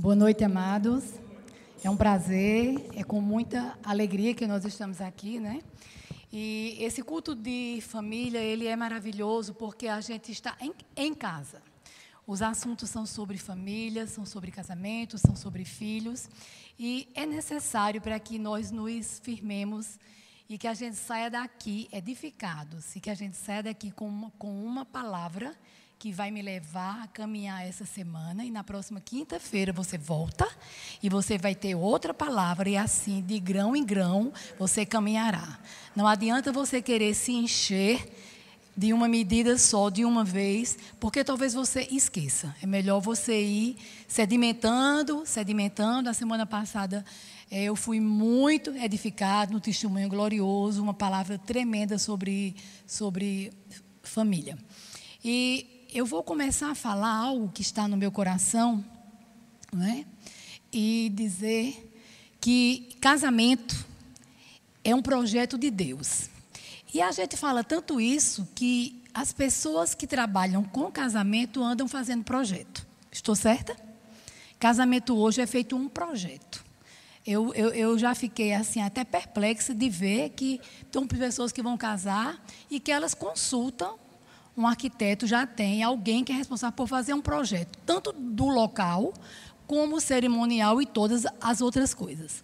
Boa noite, amados. É um prazer, é com muita alegria que nós estamos aqui, né? E esse culto de família, ele é maravilhoso porque a gente está em, em casa. Os assuntos são sobre família, são sobre casamento, são sobre filhos. E é necessário para que nós nos firmemos e que a gente saia daqui edificados. E que a gente saia daqui com uma, com uma palavra que vai me levar a caminhar essa semana e na próxima quinta-feira você volta e você vai ter outra palavra e assim, de grão em grão, você caminhará. Não adianta você querer se encher de uma medida só, de uma vez, porque talvez você esqueça. É melhor você ir sedimentando, sedimentando. A semana passada eh, eu fui muito edificado no testemunho glorioso, uma palavra tremenda sobre, sobre família. E eu vou começar a falar algo que está no meu coração, não é? E dizer que casamento é um projeto de Deus. E a gente fala tanto isso que as pessoas que trabalham com casamento andam fazendo projeto. Estou certa? Casamento hoje é feito um projeto. Eu, eu, eu, já fiquei assim até perplexa de ver que tem pessoas que vão casar e que elas consultam um arquiteto já tem alguém que é responsável por fazer um projeto, tanto do local como cerimonial e todas as outras coisas.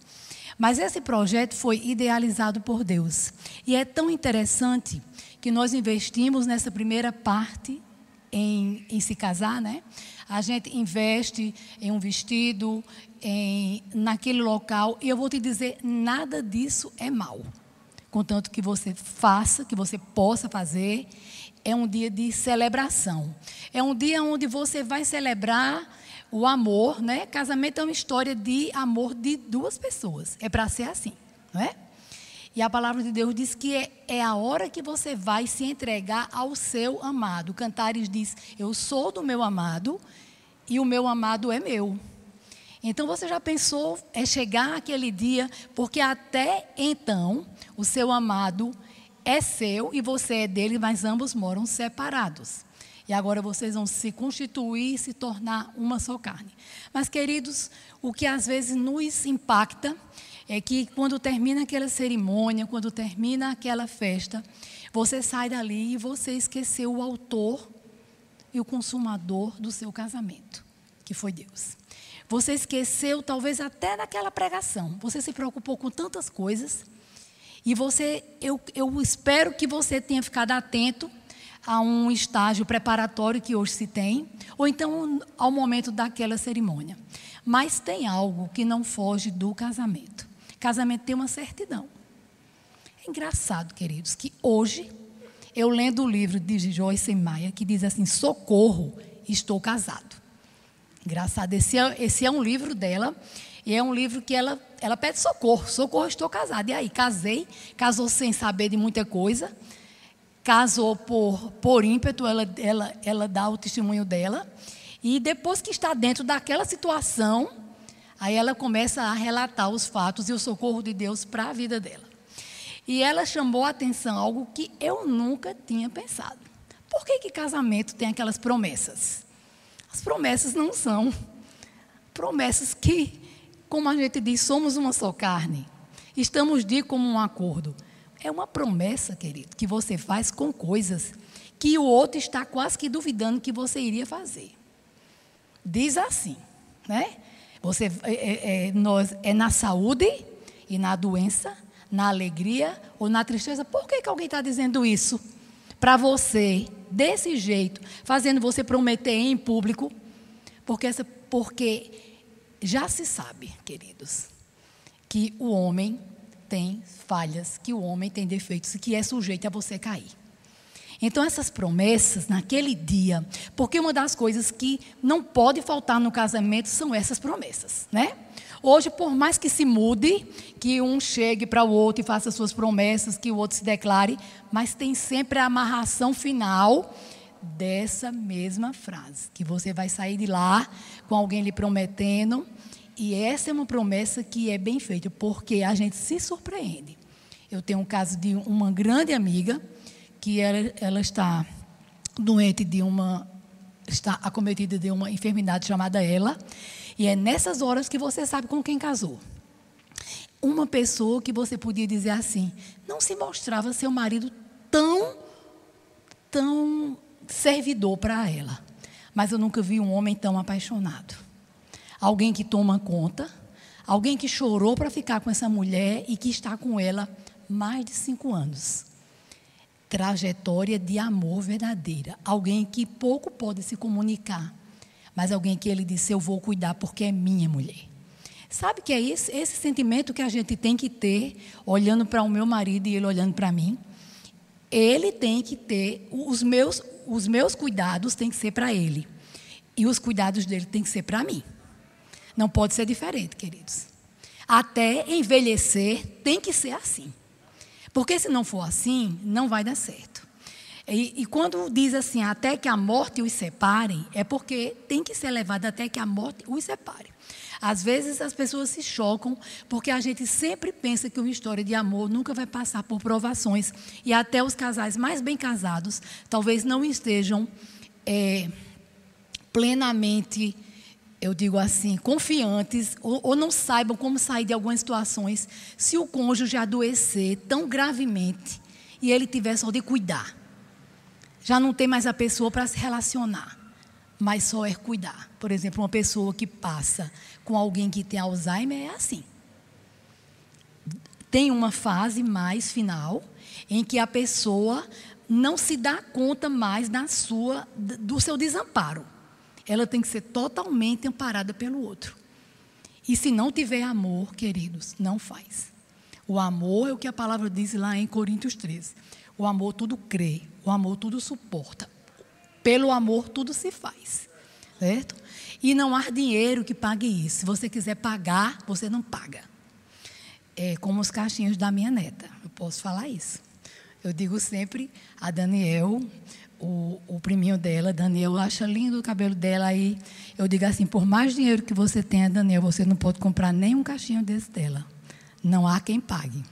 Mas esse projeto foi idealizado por Deus. E é tão interessante que nós investimos nessa primeira parte em, em se casar, né? A gente investe em um vestido, em, naquele local, e eu vou te dizer, nada disso é mal. Contanto que você faça, que você possa fazer, é um dia de celebração. É um dia onde você vai celebrar o amor, né? Casamento é uma história de amor de duas pessoas. É para ser assim, não é? E a palavra de Deus diz que é, é, a hora que você vai se entregar ao seu amado. Cantares diz: Eu sou do meu amado e o meu amado é meu. Então você já pensou é chegar aquele dia, porque até então o seu amado é seu e você é dele, mas ambos moram separados. E agora vocês vão se constituir e se tornar uma só carne. Mas, queridos, o que às vezes nos impacta é que quando termina aquela cerimônia, quando termina aquela festa, você sai dali e você esqueceu o autor e o consumador do seu casamento, que foi Deus. Você esqueceu, talvez até naquela pregação, você se preocupou com tantas coisas e você, eu, eu espero que você tenha ficado atento a um estágio preparatório que hoje se tem, ou então ao momento daquela cerimônia. Mas tem algo que não foge do casamento. Casamento tem uma certidão. É engraçado, queridos, que hoje eu lendo o livro de Joyce Maia que diz assim: Socorro, estou casado. Engraçado, esse é, esse é um livro dela e é um livro que ela, ela pede socorro. Socorro, estou casada. E aí, casei, casou sem saber de muita coisa. Casou por, por ímpeto, ela, ela, ela dá o testemunho dela. E depois que está dentro daquela situação, aí ela começa a relatar os fatos e o socorro de Deus para a vida dela. E ela chamou a atenção algo que eu nunca tinha pensado. Por que, que casamento tem aquelas promessas? As promessas não são promessas que como a gente diz, somos uma só carne. Estamos de como um acordo. É uma promessa, querido, que você faz com coisas que o outro está quase que duvidando que você iria fazer. Diz assim, né? Você é, é, é, nós, é na saúde e na doença, na alegria ou na tristeza. Por que, que alguém está dizendo isso? Para você, desse jeito, fazendo você prometer em público, porque, essa, porque já se sabe, queridos, que o homem tem falhas, que o homem tem defeitos e que é sujeito a você cair. Então, essas promessas, naquele dia, porque uma das coisas que não pode faltar no casamento são essas promessas, né? Hoje, por mais que se mude, que um chegue para o outro e faça suas promessas, que o outro se declare, mas tem sempre a amarração final dessa mesma frase, que você vai sair de lá com alguém lhe prometendo, e essa é uma promessa que é bem feita, porque a gente se surpreende. Eu tenho um caso de uma grande amiga que ela, ela está doente de uma está acometida de uma enfermidade chamada ela, E é nessas horas que você sabe com quem casou. Uma pessoa que você podia dizer assim, não se mostrava seu marido tão, tão servidor para ela. Mas eu nunca vi um homem tão apaixonado. Alguém que toma conta, alguém que chorou para ficar com essa mulher e que está com ela mais de cinco anos. Trajetória de amor verdadeira. Alguém que pouco pode se comunicar, mas alguém que ele disse: Eu vou cuidar porque é minha mulher. Sabe que é esse, esse sentimento que a gente tem que ter, olhando para o meu marido e ele olhando para mim? Ele tem que ter, os meus, os meus cuidados têm que ser para ele. E os cuidados dele têm que ser para mim. Não pode ser diferente, queridos. Até envelhecer tem que ser assim. Porque se não for assim, não vai dar certo. E, e, quando diz assim, até que a morte os separe, é porque tem que ser levado até que a morte os separe. Às vezes as pessoas se chocam porque a gente sempre pensa que uma história de amor nunca vai passar por provações. E até os casais mais bem casados talvez não estejam é, plenamente, eu digo assim, confiantes ou, ou não saibam como sair de algumas situações se o cônjuge adoecer tão gravemente e ele tiver só de cuidar. Já não tem mais a pessoa para se relacionar mas só é cuidar. Por exemplo, uma pessoa que passa com alguém que tem Alzheimer é assim. Tem uma fase mais final em que a pessoa não se dá conta mais da sua, do seu desamparo. Ela tem que ser totalmente amparada pelo outro. E se não tiver amor, queridos, não faz. O amor é o que a palavra diz lá em Coríntios 13. O amor tudo crê, o amor tudo suporta, pelo amor tudo se faz. Certo? E não há dinheiro que pague isso. Se você quiser pagar, você não paga. É como os cachinhos da minha neta. Eu posso falar isso. Eu digo sempre a Daniel, o, o priminho dela, Daniel acha lindo o cabelo dela aí. Eu digo assim, por mais dinheiro que você tenha, Daniel, você não pode comprar nem um cachinho desse dela. Não há quem pague.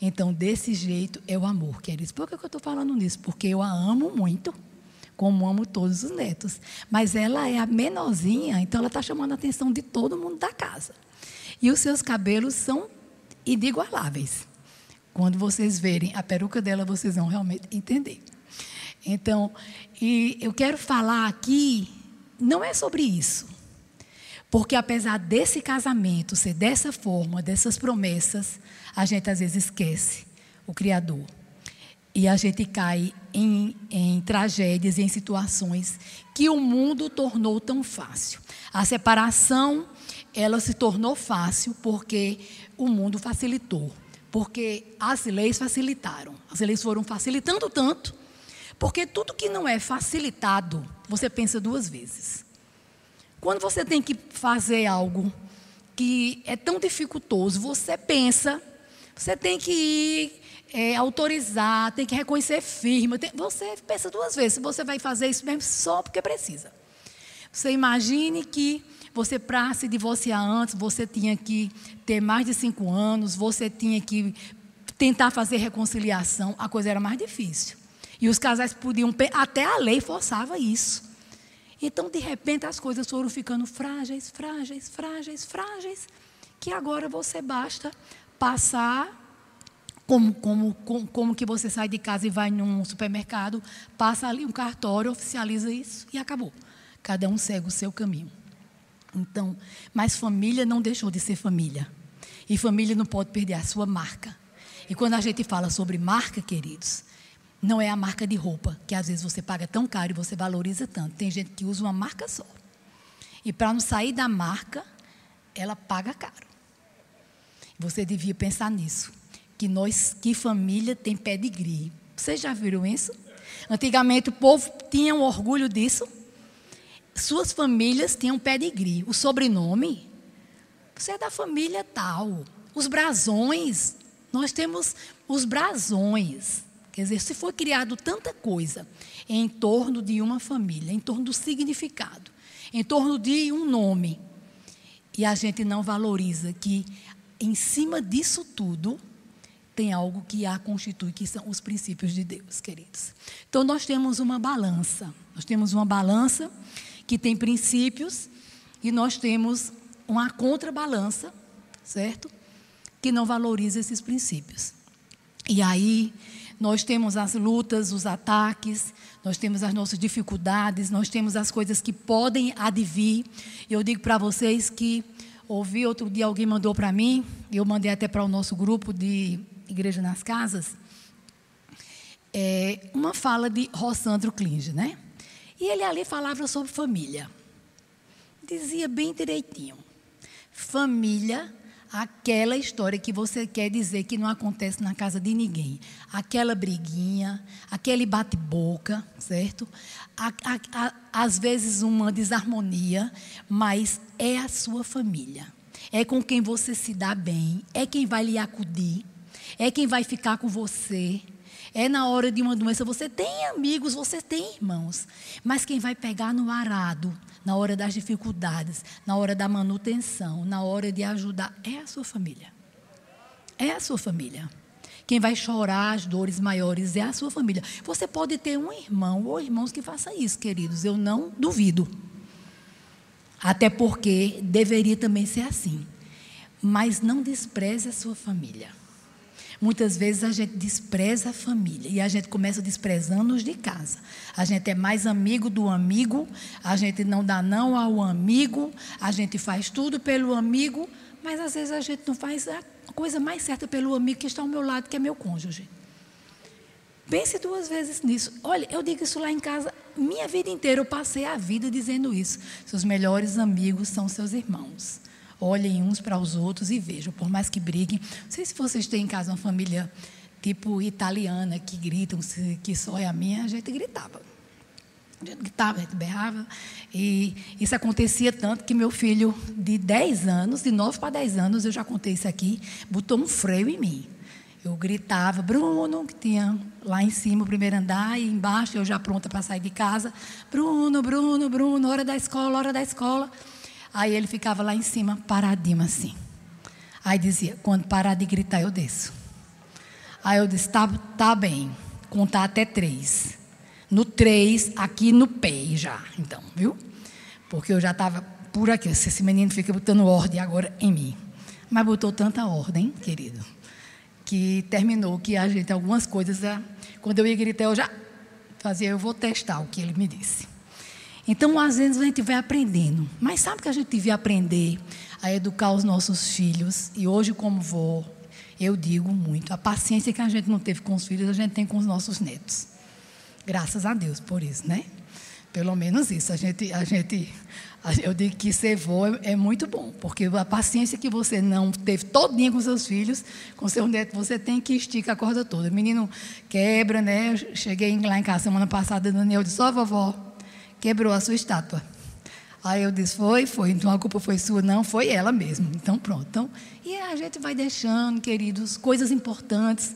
Então, desse jeito é o amor, queridos. Por que eu estou falando nisso? Porque eu a amo muito como amo todos os netos. Mas ela é a menorzinha, então ela está chamando a atenção de todo mundo da casa. E os seus cabelos são inigualáveis. Quando vocês verem a peruca dela, vocês vão realmente entender. Então, eu quero falar aqui, não é sobre isso. Porque apesar desse casamento ser dessa forma, dessas promessas, a gente às vezes esquece o Criador. E a gente cai em, em tragédias, em situações que o mundo tornou tão fácil. A separação, ela se tornou fácil porque o mundo facilitou. Porque as leis facilitaram. As leis foram facilitando tanto. Porque tudo que não é facilitado, você pensa duas vezes. Quando você tem que fazer algo que é tão dificultoso, você pensa, você tem que ir é, autorizar, tem que reconhecer firma. Tem, você pensa duas vezes se você vai fazer isso mesmo só porque precisa. Você imagine que você, para se divorciar antes, você tinha que ter mais de cinco anos, você tinha que tentar fazer reconciliação, a coisa era mais difícil. E os casais podiam, até a lei forçava isso. Então, de repente, as coisas foram ficando frágeis, frágeis, frágeis, frágeis, que agora você basta passar como, como, como, como, que você sai de casa e vai num supermercado, passa ali um cartório, oficializa isso e acabou. Cada um segue o seu caminho. Então, mas família não deixou de ser família. E família não pode perder a sua marca. E quando a gente fala sobre marca, queridos, não é a marca de roupa, que às vezes você paga tão caro e você valoriza tanto. Tem gente que usa uma marca só. E para não sair da marca, ela paga caro. Você devia pensar nisso que nós, que família tem pedigree. Vocês já viram isso? Antigamente o povo tinha um orgulho disso. Suas famílias tinham pedigree. O sobrenome, você é da família tal. Os brasões, nós temos os brasões. Quer dizer, se foi criado tanta coisa em torno de uma família, em torno do significado, em torno de um nome, e a gente não valoriza que em cima disso tudo tem algo que a constitui, que são os princípios de Deus, queridos. Então, nós temos uma balança. Nós temos uma balança que tem princípios e nós temos uma contrabalança, certo? Que não valoriza esses princípios. E aí nós temos as lutas, os ataques, nós temos as nossas dificuldades, nós temos as coisas que podem advir. Eu digo para vocês que ouvi outro dia alguém mandou para mim, eu mandei até para o nosso grupo de Igreja nas Casas, é, uma fala de Rossandro Klinge, né? E ele ali falava sobre família. Dizia bem direitinho. Família aquela história que você quer dizer que não acontece na casa de ninguém. Aquela briguinha, aquele bate-boca, certo? A, a, a, às vezes uma desarmonia, mas é a sua família. É com quem você se dá bem, é quem vai lhe acudir, é quem vai ficar com você. É na hora de uma doença, você tem amigos, você tem irmãos, mas quem vai pegar no arado na hora das dificuldades, na hora da manutenção, na hora de ajudar, é a sua família. É a sua família. Quem vai chorar as dores maiores é a sua família. Você pode ter um irmão ou irmãos que faça isso, queridos, eu não duvido. Até porque deveria também ser assim. Mas não despreze a sua família. Muitas vezes a gente despreza a família e a gente começa desprezando os de casa. A gente é mais amigo do amigo, a gente não dá não ao amigo, a gente faz tudo pelo amigo, mas às vezes a gente não faz a coisa mais certa pelo amigo que está ao meu lado, que é meu cônjuge. Pense duas vezes nisso. Olha, eu digo isso lá em casa, minha vida inteira eu passei a vida dizendo isso. Seus melhores amigos são seus irmãos olhem uns para os outros e vejam, por mais que briguem. Não sei se vocês têm em casa uma família tipo italiana, que gritam, que só é a minha, a gente gritava. A gente gritava, a gente berrava. E isso acontecia tanto que meu filho, de 10 anos, de 9 para 10 anos, eu já contei isso aqui, botou um freio em mim. Eu gritava, Bruno, que tinha lá em cima o primeiro andar, e embaixo eu já pronta para sair de casa. Bruno, Bruno, Bruno, hora da escola, hora da escola. Aí ele ficava lá em cima, paradinho assim. Aí dizia: quando parar de gritar, eu desço. Aí eu disse: tá, tá bem, contar até três. No três, aqui no pé já, então, viu? Porque eu já estava por aqui. Esse menino fica botando ordem agora em mim. Mas botou tanta ordem, querido, que terminou que a gente, algumas coisas, quando eu ia gritar, eu já fazia, eu vou testar o que ele me disse. Então, às vezes, a gente vai aprendendo. Mas sabe que a gente devia aprender a educar os nossos filhos? E hoje, como vou, eu digo muito. A paciência que a gente não teve com os filhos, a gente tem com os nossos netos. Graças a Deus por isso, né? Pelo menos isso. A gente, a gente, eu digo que ser avô é, é, muito bom, porque a paciência que você não teve todinha com seus filhos, com seu neto, você tem que esticar a corda toda. O menino quebra, né? Eu cheguei lá em casa semana passada, Daniel disse, ó, oh, vovó, quebrou a sua estátua. Aí eu disse, foi, foi. Então a culpa foi sua, não, foi ela mesmo. Então pronto. Então, e a gente vai deixando, queridos, coisas importantes,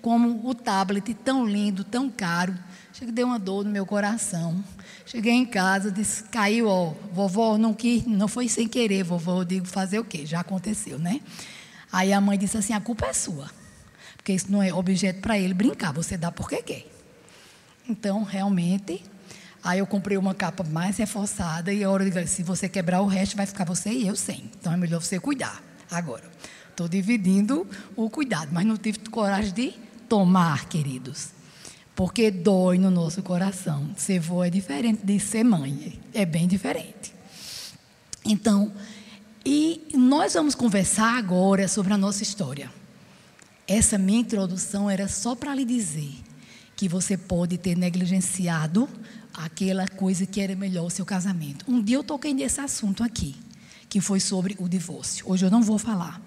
como o tablet tão lindo, tão caro. Chega deu uma dor no meu coração. Cheguei em casa, disse, caiu, ó, vovó, não quis, não foi sem querer, vovó. Eu digo, fazer o quê? Já aconteceu, né? Aí a mãe disse assim, a culpa é sua. Porque isso não é objeto para ele brincar, você dá porque quer. Então, realmente, Aí eu comprei uma capa mais reforçada e a hora de se você quebrar o resto, vai ficar você e eu sem. Então é melhor você cuidar. Agora, estou dividindo o cuidado, mas não tive coragem de tomar, queridos. Porque dói no nosso coração. Ser avô é diferente de ser mãe. É bem diferente. Então, e nós vamos conversar agora sobre a nossa história. Essa minha introdução era só para lhe dizer que você pode ter negligenciado aquela coisa que era melhor o seu casamento. Um dia eu toquei nesse assunto aqui, que foi sobre o divórcio. Hoje eu não vou falar,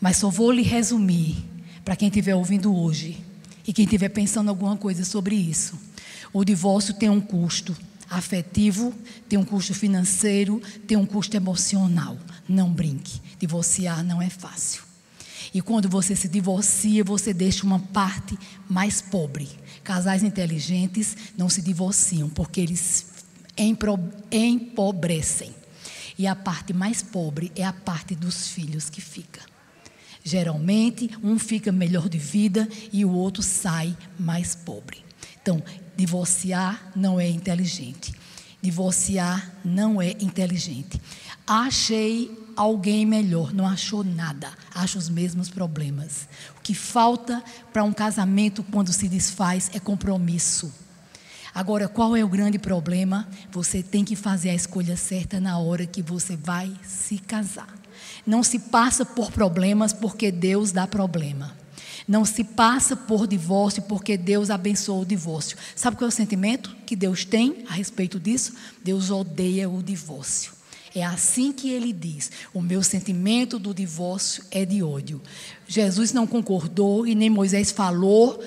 mas só vou lhe resumir para quem estiver ouvindo hoje e quem estiver pensando alguma coisa sobre isso. O divórcio tem um custo afetivo, tem um custo financeiro, tem um custo emocional. Não brinque, divorciar não é fácil. E quando você se divorcia, você deixa uma parte mais pobre Casais inteligentes não se divorciam porque eles empobrecem. E a parte mais pobre é a parte dos filhos que fica. Geralmente, um fica melhor de vida e o outro sai mais pobre. Então, divorciar não é inteligente. Divorciar não é inteligente. Achei alguém melhor, não achou nada, acha os mesmos problemas. Que falta para um casamento quando se desfaz é compromisso. Agora, qual é o grande problema? Você tem que fazer a escolha certa na hora que você vai se casar. Não se passa por problemas porque Deus dá problema. Não se passa por divórcio porque Deus abençoa o divórcio. Sabe qual é o sentimento que Deus tem a respeito disso? Deus odeia o divórcio. É assim que ele diz: o meu sentimento do divórcio é de ódio. Jesus não concordou e nem Moisés falou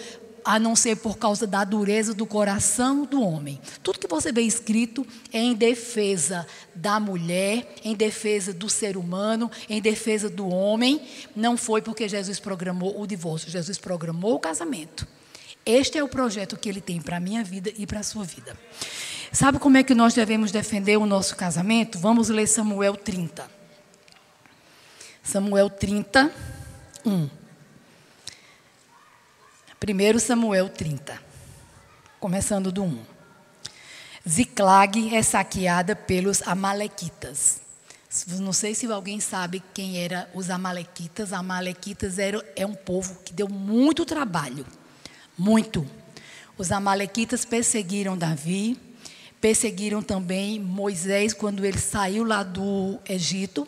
a não ser por causa da dureza do coração do homem. Tudo que você vê escrito é em defesa da mulher, em defesa do ser humano, em defesa do homem. Não foi porque Jesus programou o divórcio, Jesus programou o casamento. Este é o projeto que ele tem para a minha vida e para a sua vida. Sabe como é que nós devemos defender o nosso casamento? Vamos ler Samuel 30. Samuel 30, 1. 1 Samuel 30, começando do 1. Ziclag é saqueada pelos amalequitas. Não sei se alguém sabe quem eram os amalequitas. Amalequitas era, é um povo que deu muito trabalho, muito. Os amalequitas perseguiram Davi, perseguiram também Moisés quando ele saiu lá do Egito.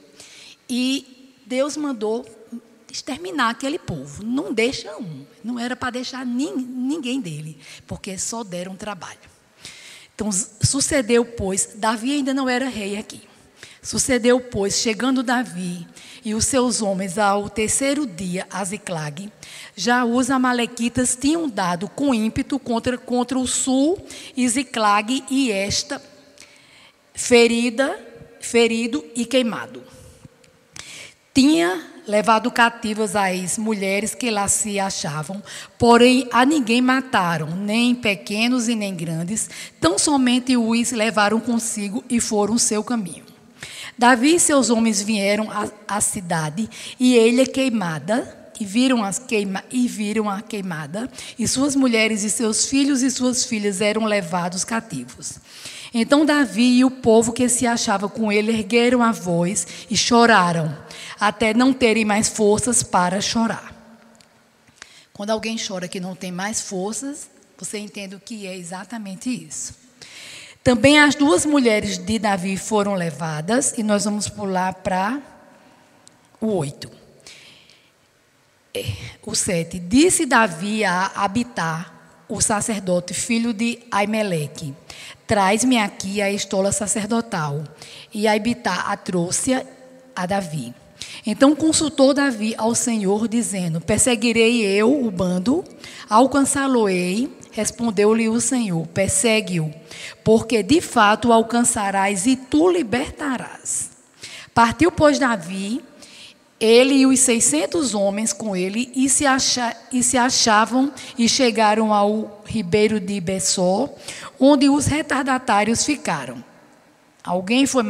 E Deus mandou exterminar aquele povo. Não deixa um. Não era para deixar ninguém dele, porque só deram trabalho. Então, sucedeu, pois, Davi ainda não era rei aqui. Sucedeu, pois, chegando Davi e os seus homens ao terceiro dia a Ziclag, já os amalequitas tinham dado com ímpeto contra, contra o sul e Ziclag e esta ferida, ferido e queimado. Tinha levado cativas as mulheres que lá se achavam, porém a ninguém mataram, nem pequenos e nem grandes, tão somente os levaram consigo e foram seu caminho. Davi e seus homens vieram à, cidade e ele é queimada e viram, as queima, e viram a queimada, e suas mulheres e seus filhos e suas filhas eram levados cativos. Então Davi e o povo que se achava com ele ergueram a voz e choraram, até não terem mais forças para chorar. Quando alguém chora que não tem mais forças, você entende o que é exatamente isso. Também as duas mulheres de Davi foram levadas, e nós vamos pular para o 8. É, o 7. Disse Davi a Abitar, o sacerdote, filho de Aimeleque: Traz-me aqui a estola sacerdotal. E Abitar a trouxe a Davi. Então consultou Davi ao Senhor, dizendo: Perseguirei eu o bando, alcançá-lo-ei. Respondeu-lhe o Senhor: Persegue-o, porque de fato alcançarás e tu libertarás. Partiu, pois, Davi ele e os 600 homens com ele, e se, acha, e se achavam e chegaram ao ribeiro de Bessó, onde os retardatários ficaram. Alguém foi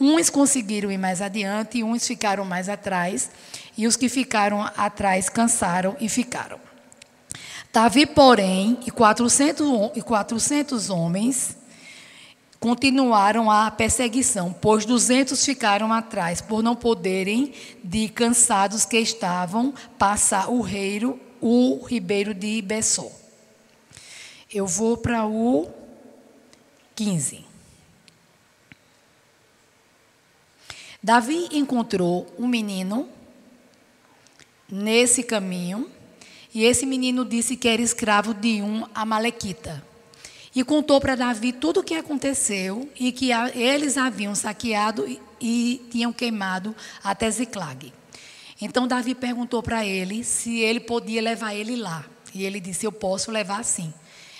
uns conseguiram ir mais adiante, uns ficaram mais atrás, e os que ficaram atrás cansaram e ficaram. Davi, porém, e 400, e 400 homens continuaram a perseguição, pois duzentos ficaram atrás, por não poderem, de cansados que estavam, passar o, reiro, o ribeiro de Bessó. Eu vou para o 15. Davi encontrou um menino nesse caminho, e esse menino disse que era escravo de um amalequita e contou para Davi tudo o que aconteceu e que eles haviam saqueado e, e tinham queimado até Ziclag. Então Davi perguntou para ele se ele podia levar ele lá. E ele disse: Eu posso levar sim,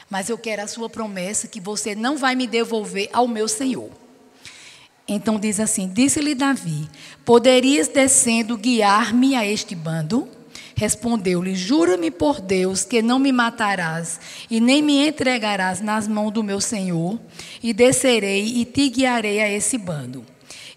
mas eu quero a sua promessa que você não vai me devolver ao meu senhor. Então diz assim: Disse-lhe Davi: Poderias descendo guiar-me a este bando? Respondeu-lhe: Jura-me por Deus que não me matarás e nem me entregarás nas mãos do meu senhor, e descerei e te guiarei a esse bando.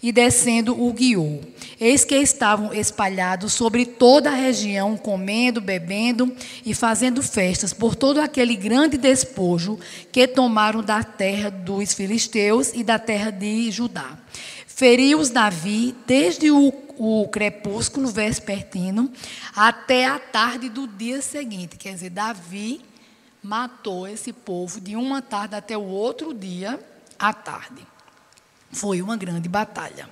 E descendo o guiou. Eis que estavam espalhados sobre toda a região, comendo, bebendo e fazendo festas por todo aquele grande despojo que tomaram da terra dos filisteus e da terra de Judá Feriu-os Davi desde o, o crepúsculo vespertino até a tarde do dia seguinte. Quer dizer, Davi matou esse povo de uma tarde até o outro dia à tarde. Foi uma grande batalha.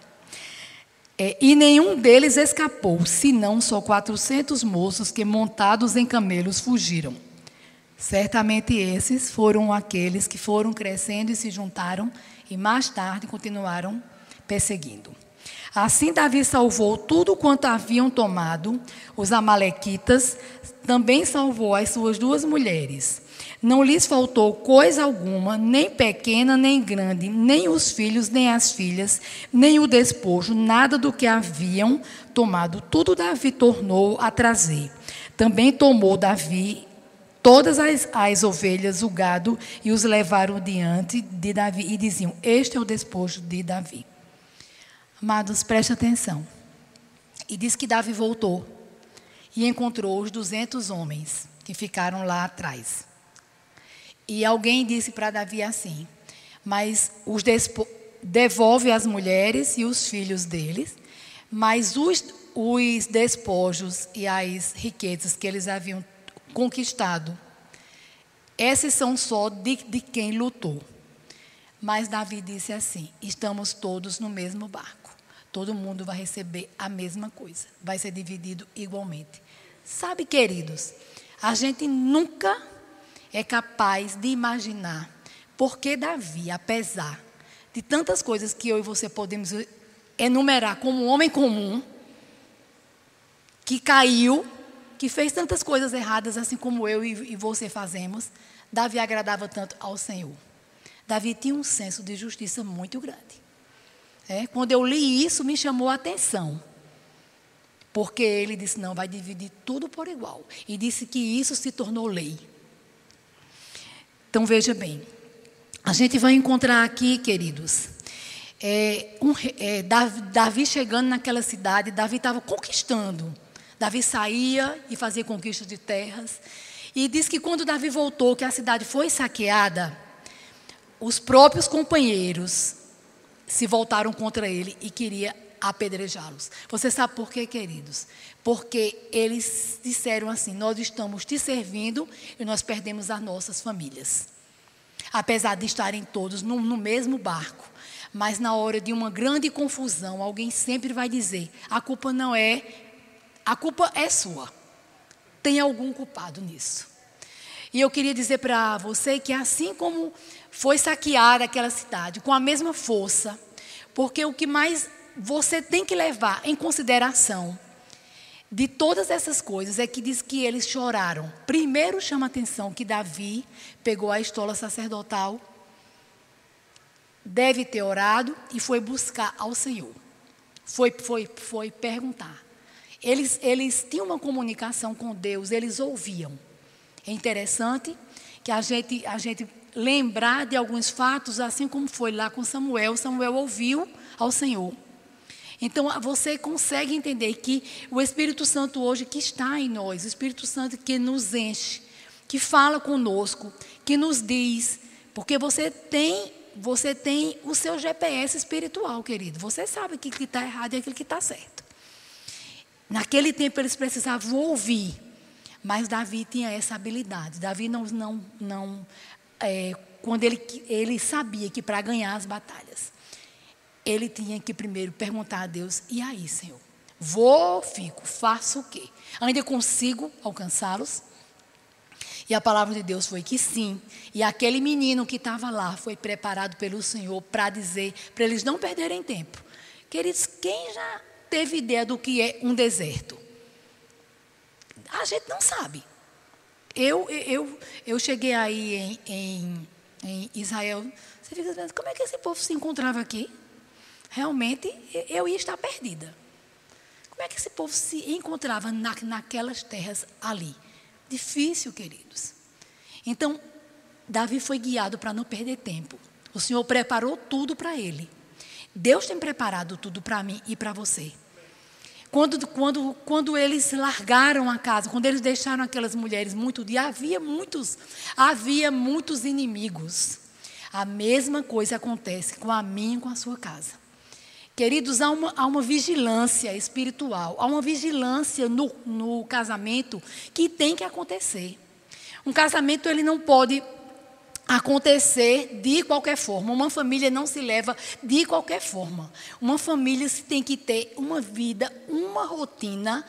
É, e nenhum deles escapou, senão só 400 moços que, montados em camelos, fugiram. Certamente esses foram aqueles que foram crescendo e se juntaram, e mais tarde continuaram perseguindo. Assim Davi salvou tudo quanto haviam tomado os amalequitas, também salvou as suas duas mulheres. Não lhes faltou coisa alguma, nem pequena nem grande, nem os filhos nem as filhas, nem o despojo, nada do que haviam tomado. Tudo Davi tornou a trazer. Também tomou Davi todas as, as ovelhas, o gado, e os levaram diante de Davi e diziam: Este é o despojo de Davi. Amados, preste atenção. E diz que Davi voltou e encontrou os 200 homens que ficaram lá atrás. E alguém disse para Davi assim: Mas os devolve as mulheres e os filhos deles, mas os, os despojos e as riquezas que eles haviam conquistado, esses são só de, de quem lutou. Mas Davi disse assim: Estamos todos no mesmo barco. Todo mundo vai receber a mesma coisa. Vai ser dividido igualmente. Sabe, queridos, a gente nunca é capaz de imaginar porque Davi, apesar de tantas coisas que eu e você podemos enumerar como um homem comum, que caiu, que fez tantas coisas erradas, assim como eu e você fazemos, Davi agradava tanto ao Senhor. Davi tinha um senso de justiça muito grande. É, quando eu li isso, me chamou a atenção. Porque ele disse: não, vai dividir tudo por igual. E disse que isso se tornou lei. Então veja bem, a gente vai encontrar aqui, queridos, é, um, é, Davi chegando naquela cidade, Davi estava conquistando. Davi saía e fazia conquistas de terras. E diz que quando Davi voltou, que a cidade foi saqueada, os próprios companheiros se voltaram contra ele e queria apedrejá-los. Você sabe por quê, queridos? Porque eles disseram assim: Nós estamos te servindo e nós perdemos as nossas famílias. Apesar de estarem todos no, no mesmo barco. Mas na hora de uma grande confusão, alguém sempre vai dizer: a culpa não é, a culpa é sua. Tem algum culpado nisso. E eu queria dizer para você que assim como foi saquear aquela cidade com a mesma força, porque o que mais você tem que levar em consideração de todas essas coisas é que diz que eles choraram. Primeiro chama atenção que Davi pegou a estola sacerdotal, deve ter orado e foi buscar ao Senhor. Foi, foi, foi perguntar. Eles, eles tinham uma comunicação com Deus, eles ouviam. É interessante que a gente, a gente lembrar de alguns fatos, assim como foi lá com Samuel. Samuel ouviu ao Senhor. Então você consegue entender que o Espírito Santo hoje que está em nós, o Espírito Santo que nos enche, que fala conosco, que nos diz, porque você tem, você tem o seu GPS espiritual, querido. Você sabe o que está errado e aquilo que está certo. Naquele tempo eles precisavam ouvir, mas Davi tinha essa habilidade. Davi não, não, não é, quando ele, ele sabia que para ganhar as batalhas, ele tinha que primeiro perguntar a Deus: e aí, Senhor? Vou, fico, faço o quê? Ainda consigo alcançá-los? E a palavra de Deus foi que sim. E aquele menino que estava lá foi preparado pelo Senhor para dizer, para eles não perderem tempo. Queridos, quem já teve ideia do que é um deserto? A gente não sabe. Eu, eu, eu cheguei aí em, em, em Israel, você fica pensando, como é que esse povo se encontrava aqui? Realmente, eu ia estar perdida. Como é que esse povo se encontrava na, naquelas terras ali? Difícil, queridos. Então, Davi foi guiado para não perder tempo. O Senhor preparou tudo para ele. Deus tem preparado tudo para mim e para você. Quando, quando, quando eles largaram a casa, quando eles deixaram aquelas mulheres muito dia, havia muitos, havia muitos inimigos. A mesma coisa acontece com a minha e com a sua casa. Queridos, há uma, há uma vigilância espiritual, há uma vigilância no, no casamento que tem que acontecer. Um casamento ele não pode acontecer de qualquer forma. Uma família não se leva de qualquer forma. Uma família tem que ter uma vida, uma rotina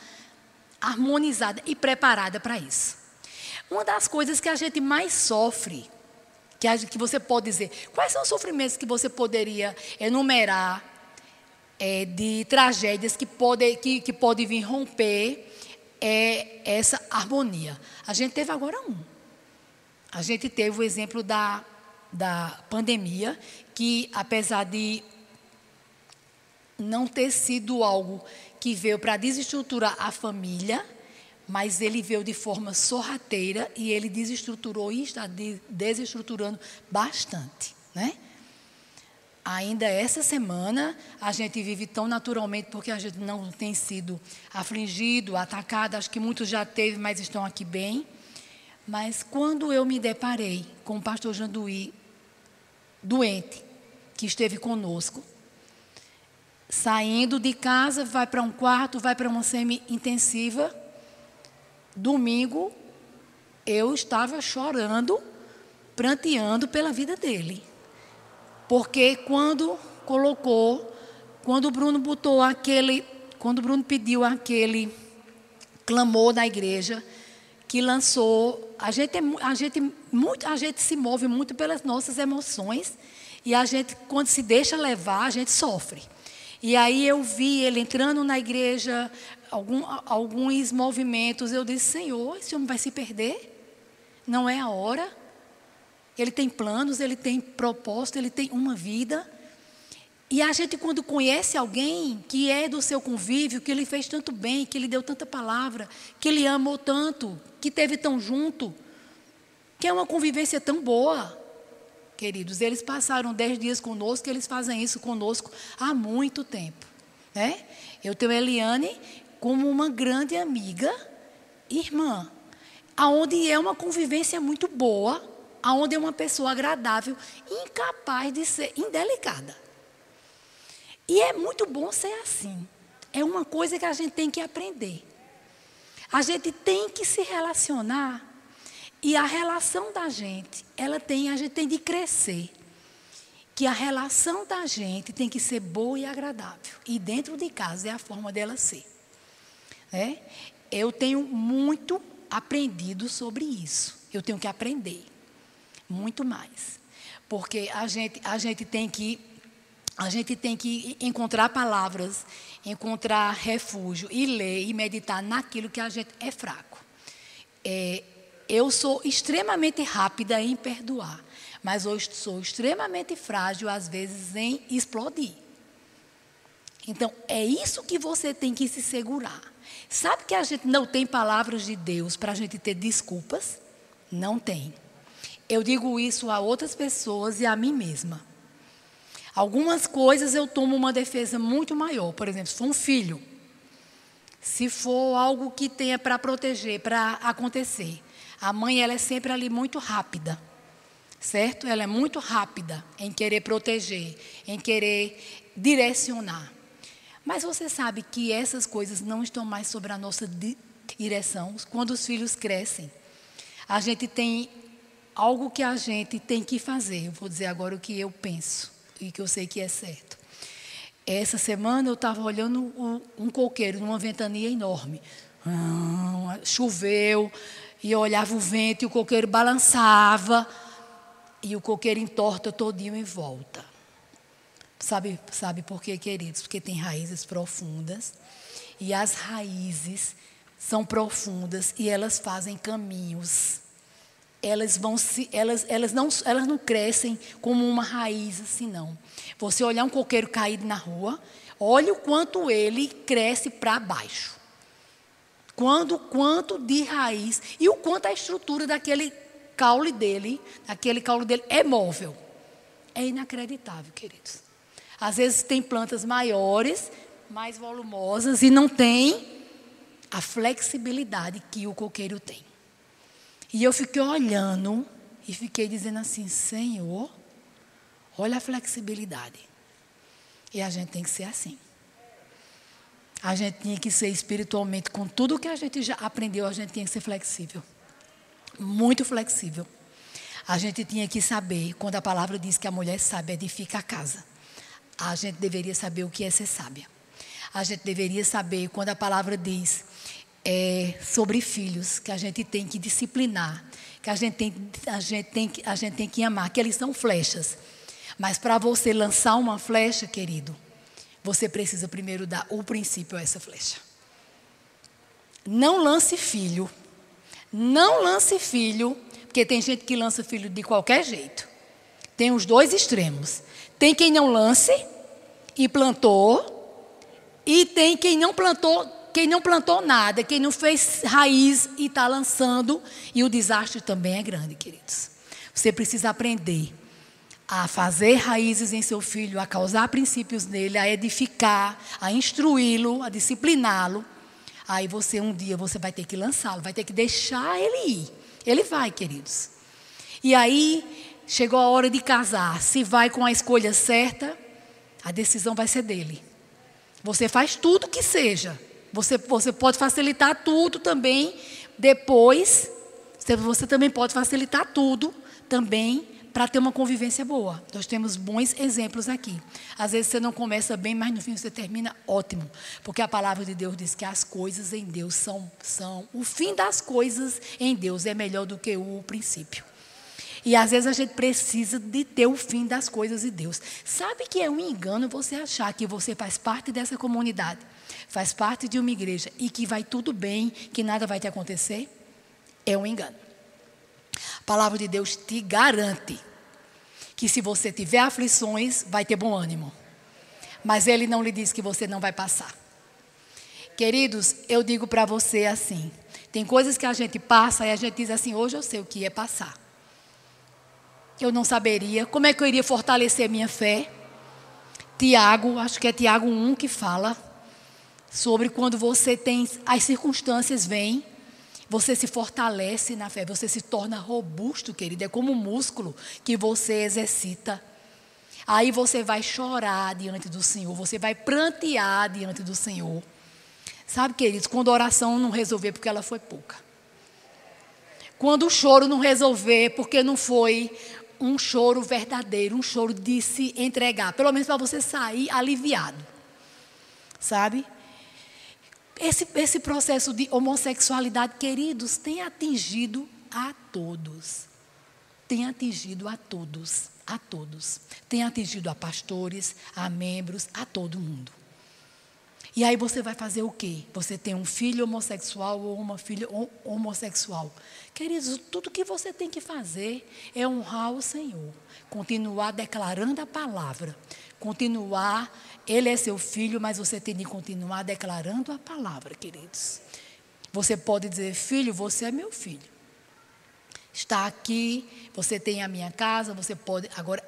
harmonizada e preparada para isso. Uma das coisas que a gente mais sofre, que, a, que você pode dizer, quais são os sofrimentos que você poderia enumerar é, de tragédias que podem que, que pode vir romper é, essa harmonia? A gente teve agora um. A gente teve o exemplo da, da pandemia, que apesar de não ter sido algo que veio para desestruturar a família, mas ele veio de forma sorrateira e ele desestruturou e está desestruturando bastante, né? Ainda essa semana a gente vive tão naturalmente porque a gente não tem sido afligido, atacado, acho que muitos já teve, mas estão aqui bem. Mas quando eu me deparei com o pastor Janduí doente, que esteve conosco, saindo de casa, vai para um quarto, vai para uma semi-intensiva. Domingo, eu estava chorando, pranteando pela vida dele. Porque quando colocou, quando o Bruno botou aquele, quando o Bruno pediu aquele clamor na igreja, que lançou, a gente, é a gente, muito, a gente se move muito pelas nossas emoções e a gente, quando se deixa levar, a gente sofre. E aí eu vi ele entrando na igreja, algum, alguns movimentos, eu disse, Senhor, esse homem vai se perder? Não é a hora? Ele tem planos, ele tem propósito, ele tem uma vida. E a gente, quando conhece alguém que é do seu convívio, que ele fez tanto bem, que ele deu tanta palavra, que ele amou tanto, que teve tão junto, que é uma convivência tão boa, queridos. Eles passaram dez dias conosco, eles fazem isso conosco há muito tempo. Né? Eu tenho a Eliane como uma grande amiga, irmã, aonde é uma convivência muito boa, aonde é uma pessoa agradável, incapaz de ser indelicada. E é muito bom ser assim. É uma coisa que a gente tem que aprender. A gente tem que se relacionar e a relação da gente, ela tem, a gente tem de crescer. Que a relação da gente tem que ser boa e agradável. E dentro de casa é a forma dela ser. É? Eu tenho muito aprendido sobre isso. Eu tenho que aprender muito mais. Porque a gente, a gente tem que a gente tem que encontrar palavras, encontrar refúgio e ler e meditar naquilo que a gente é fraco. É, eu sou extremamente rápida em perdoar, mas eu sou extremamente frágil, às vezes, em explodir. Então, é isso que você tem que se segurar. Sabe que a gente não tem palavras de Deus para a gente ter desculpas? Não tem. Eu digo isso a outras pessoas e a mim mesma. Algumas coisas eu tomo uma defesa muito maior. Por exemplo, se for um filho, se for algo que tenha para proteger, para acontecer, a mãe ela é sempre ali muito rápida, certo? Ela é muito rápida em querer proteger, em querer direcionar. Mas você sabe que essas coisas não estão mais sobre a nossa direção quando os filhos crescem. A gente tem algo que a gente tem que fazer. Eu vou dizer agora o que eu penso e que eu sei que é certo. Essa semana eu estava olhando um coqueiro numa ventania enorme. Ah, choveu, e eu olhava o vento e o coqueiro balançava, e o coqueiro entorta todinho em volta. Sabe, sabe por quê, queridos? Porque tem raízes profundas, e as raízes são profundas e elas fazem caminhos elas vão se, elas, elas, não, elas não crescem como uma raiz assim, não. Você olhar um coqueiro caído na rua, olha o quanto ele cresce para baixo. Quando, quanto de raiz e o quanto a estrutura daquele caule dele, daquele caule dele é móvel. É inacreditável, queridos. Às vezes tem plantas maiores, mais volumosas e não tem a flexibilidade que o coqueiro tem. E eu fiquei olhando e fiquei dizendo assim: Senhor, olha a flexibilidade. E a gente tem que ser assim. A gente tinha que ser espiritualmente, com tudo que a gente já aprendeu, a gente tinha que ser flexível. Muito flexível. A gente tinha que saber, quando a palavra diz que a mulher sábia edifica a casa, a gente deveria saber o que é ser sábia. A gente deveria saber, quando a palavra diz é, sobre filhos, que a gente tem que disciplinar, que a gente tem, a gente tem, a gente tem que amar, que eles são flechas. Mas para você lançar uma flecha, querido, você precisa primeiro dar o princípio a essa flecha. Não lance filho. Não lance filho, porque tem gente que lança filho de qualquer jeito. Tem os dois extremos. Tem quem não lance e plantou, e tem quem não plantou, quem não plantou nada, quem não fez raiz e está lançando, e o desastre também é grande, queridos. Você precisa aprender a fazer raízes em seu filho, a causar princípios nele, a edificar, a instruí-lo, a discipliná-lo. Aí você um dia você vai ter que lançá-lo, vai ter que deixar ele ir. Ele vai, queridos. E aí chegou a hora de casar. Se vai com a escolha certa, a decisão vai ser dele. Você faz tudo que seja. Você, você pode facilitar tudo também. Depois, você também pode facilitar tudo também para ter uma convivência boa. Nós temos bons exemplos aqui. Às vezes você não começa bem, mas no fim você termina ótimo. Porque a palavra de Deus diz que as coisas em Deus são, são o fim das coisas em Deus é melhor do que o princípio. E às vezes a gente precisa de ter o fim das coisas em Deus. Sabe que é um engano você achar que você faz parte dessa comunidade, faz parte de uma igreja e que vai tudo bem, que nada vai te acontecer? É um engano. A palavra de Deus te garante que se você tiver aflições, vai ter bom ânimo. Mas ele não lhe diz que você não vai passar. Queridos, eu digo para você assim: tem coisas que a gente passa e a gente diz assim, hoje eu sei o que é passar. Eu não saberia. Como é que eu iria fortalecer minha fé? Tiago, acho que é Tiago 1 que fala sobre quando você tem as circunstâncias vêm você se fortalece na fé, você se torna robusto, querido. É como um músculo que você exercita. Aí você vai chorar diante do Senhor, você vai prantear diante do Senhor. Sabe, queridos, quando a oração não resolver porque ela foi pouca. Quando o choro não resolver porque não foi um choro verdadeiro, um choro de se entregar. Pelo menos para você sair aliviado. Sabe? Esse, esse processo de homossexualidade, queridos, tem atingido a todos. Tem atingido a todos, a todos. Tem atingido a pastores, a membros, a todo mundo. E aí você vai fazer o quê? Você tem um filho homossexual ou uma filha homossexual. Queridos, tudo que você tem que fazer é honrar o Senhor, continuar declarando a palavra, continuar ele é seu filho, mas você tem de continuar declarando a palavra, queridos. Você pode dizer, filho, você é meu filho. Está aqui, você tem a minha casa, você pode. Agora,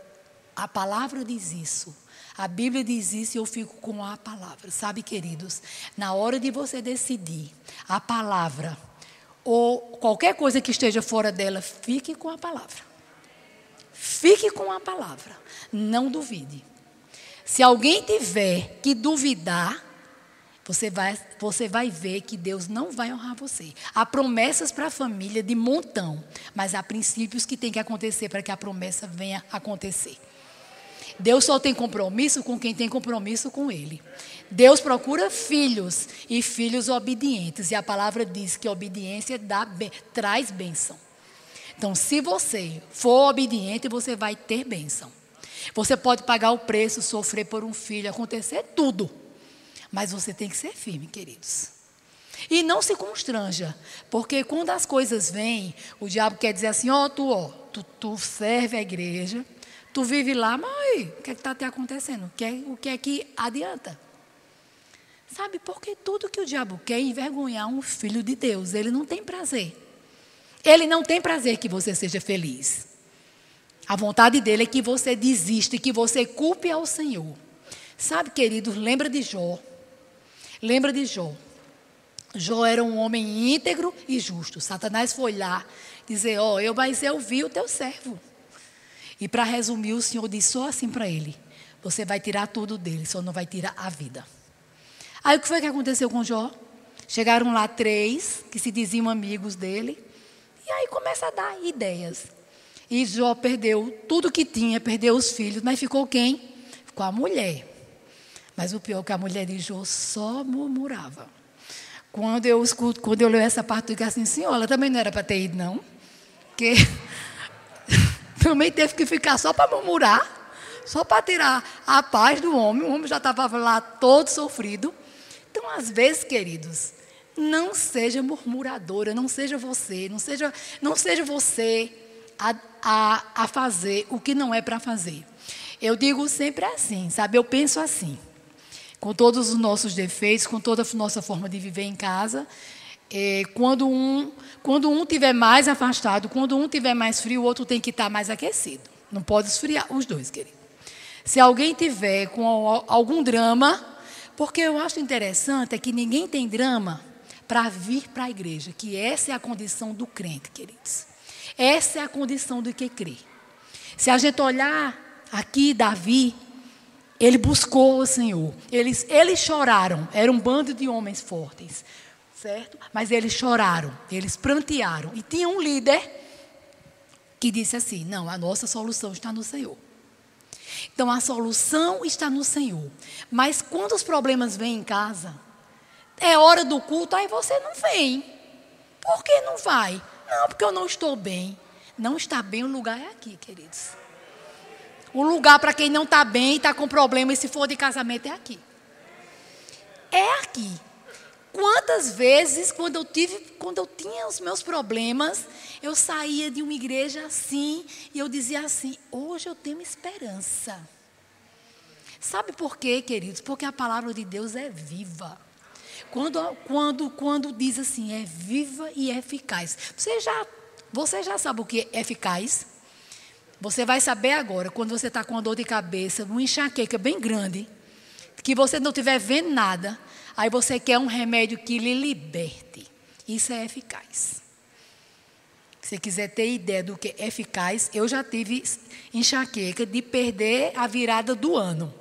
a palavra diz isso. A Bíblia diz isso e eu fico com a palavra. Sabe, queridos, na hora de você decidir a palavra, ou qualquer coisa que esteja fora dela, fique com a palavra. Fique com a palavra. Não duvide. Se alguém tiver que duvidar, você vai, você vai ver que Deus não vai honrar você. Há promessas para a família de montão, mas há princípios que tem que acontecer para que a promessa venha acontecer. Deus só tem compromisso com quem tem compromisso com Ele. Deus procura filhos e filhos obedientes. E a palavra diz que obediência dá, traz bênção. Então, se você for obediente, você vai ter bênção. Você pode pagar o preço, sofrer por um filho, acontecer tudo. Mas você tem que ser firme, queridos. E não se constranja, porque quando as coisas vêm, o diabo quer dizer assim: ó, oh, tu, ó, tu, tu serve a igreja, tu vive lá, mas o que é está te acontecendo? O que, é, o que é que adianta? Sabe, porque tudo que o diabo quer é envergonhar um filho de Deus. Ele não tem prazer. Ele não tem prazer que você seja feliz. A vontade dele é que você desista e que você culpe ao Senhor. Sabe, queridos, lembra de Jó. Lembra de Jó. Jó era um homem íntegro e justo. Satanás foi lá dizer: Ó, oh, eu, mas eu vi o teu servo. E para resumir, o Senhor disse só assim para ele: Você vai tirar tudo dele, só não vai tirar a vida. Aí o que foi que aconteceu com Jó? Chegaram lá três que se diziam amigos dele. E aí começa a dar ideias. E Jó perdeu tudo que tinha, perdeu os filhos, mas ficou quem? Ficou a mulher. Mas o pior é que a mulher de Jó só murmurava. Quando eu escuto, quando eu leio essa parte, eu digo assim, senhora, também não era para ter ido, não. Porque também teve que ficar só para murmurar, só para tirar a paz do homem. O homem já estava lá todo sofrido. Então, às vezes, queridos, não seja murmuradora, não seja você, não seja, não seja você a, a, a fazer o que não é para fazer. Eu digo sempre assim, sabe? Eu penso assim, com todos os nossos defeitos, com toda a nossa forma de viver em casa. É, quando um quando um tiver mais afastado, quando um tiver mais frio, o outro tem que estar mais aquecido. Não pode esfriar os dois, querido. Se alguém tiver com algum drama, porque eu acho interessante é que ninguém tem drama para vir para a igreja, que essa é a condição do crente, queridos. Essa é a condição do que crê. Se a gente olhar aqui, Davi, ele buscou o Senhor. Eles, eles choraram, era um bando de homens fortes, certo? Mas eles choraram, eles prantearam. E tinha um líder que disse assim: Não, a nossa solução está no Senhor. Então a solução está no Senhor. Mas quando os problemas vêm em casa, é hora do culto, aí você não vem. Por que não vai? Não, porque eu não estou bem. Não está bem, o lugar é aqui, queridos. O lugar para quem não está bem, está com problema, e se for de casamento, é aqui. É aqui. Quantas vezes, quando eu tive, quando eu tinha os meus problemas, eu saía de uma igreja assim e eu dizia assim: hoje eu tenho esperança. Sabe por quê, queridos? Porque a palavra de Deus é viva. Quando, quando, quando diz assim, é viva e eficaz. Você já, você já sabe o que é eficaz? Você vai saber agora, quando você está com uma dor de cabeça, uma enxaqueca bem grande, que você não estiver vendo nada, aí você quer um remédio que lhe liberte. Isso é eficaz. Se quiser ter ideia do que é eficaz, eu já tive enxaqueca de perder a virada do ano